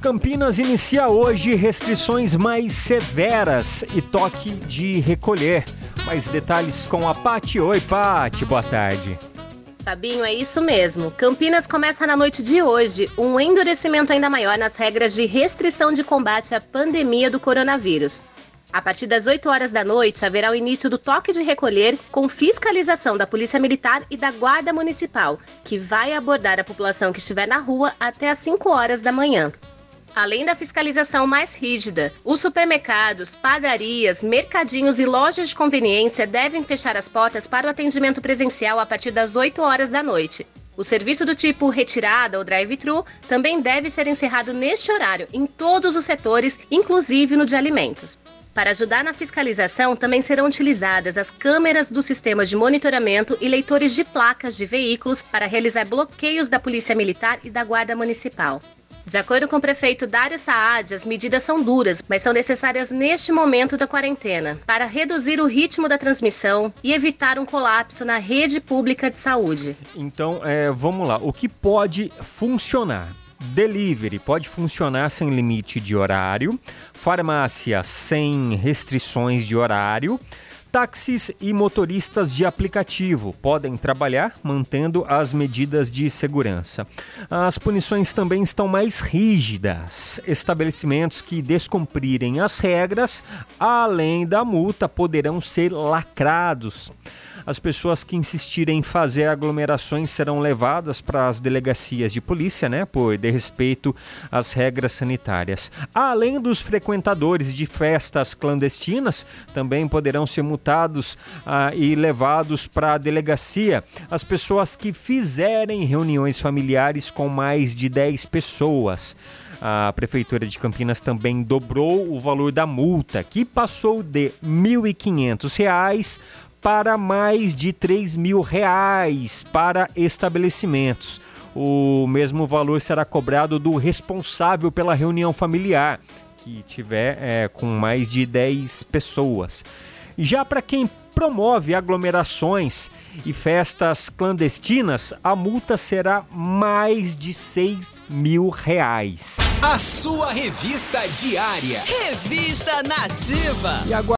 Campinas inicia hoje restrições mais severas e toque de recolher. Mais detalhes com a Pati. Oi, Pati, boa tarde. Fabinho, é isso mesmo. Campinas começa na noite de hoje um endurecimento ainda maior nas regras de restrição de combate à pandemia do coronavírus. A partir das 8 horas da noite, haverá o início do toque de recolher com fiscalização da Polícia Militar e da Guarda Municipal, que vai abordar a população que estiver na rua até às 5 horas da manhã. Além da fiscalização mais rígida, os supermercados, padarias, mercadinhos e lojas de conveniência devem fechar as portas para o atendimento presencial a partir das 8 horas da noite. O serviço do tipo retirada ou drive-thru também deve ser encerrado neste horário em todos os setores, inclusive no de alimentos. Para ajudar na fiscalização, também serão utilizadas as câmeras do sistema de monitoramento e leitores de placas de veículos para realizar bloqueios da Polícia Militar e da Guarda Municipal. De acordo com o prefeito Dário Saad, as medidas são duras, mas são necessárias neste momento da quarentena para reduzir o ritmo da transmissão e evitar um colapso na rede pública de saúde. Então, é, vamos lá. O que pode funcionar? Delivery pode funcionar sem limite de horário, farmácia sem restrições de horário. Táxis e motoristas de aplicativo podem trabalhar mantendo as medidas de segurança. As punições também estão mais rígidas. Estabelecimentos que descumprirem as regras, além da multa, poderão ser lacrados. As pessoas que insistirem em fazer aglomerações serão levadas para as delegacias de polícia, né, por desrespeito às regras sanitárias. Além dos frequentadores de festas clandestinas, também poderão ser multados ah, e levados para a delegacia as pessoas que fizerem reuniões familiares com mais de 10 pessoas. A Prefeitura de Campinas também dobrou o valor da multa, que passou de R$ 1.500 para mais de 3 mil reais para estabelecimentos. O mesmo valor será cobrado do responsável pela reunião familiar, que tiver é, com mais de 10 pessoas. Já para quem promove aglomerações e festas clandestinas, a multa será mais de 6 mil reais. A sua revista diária. Revista Nativa. E agora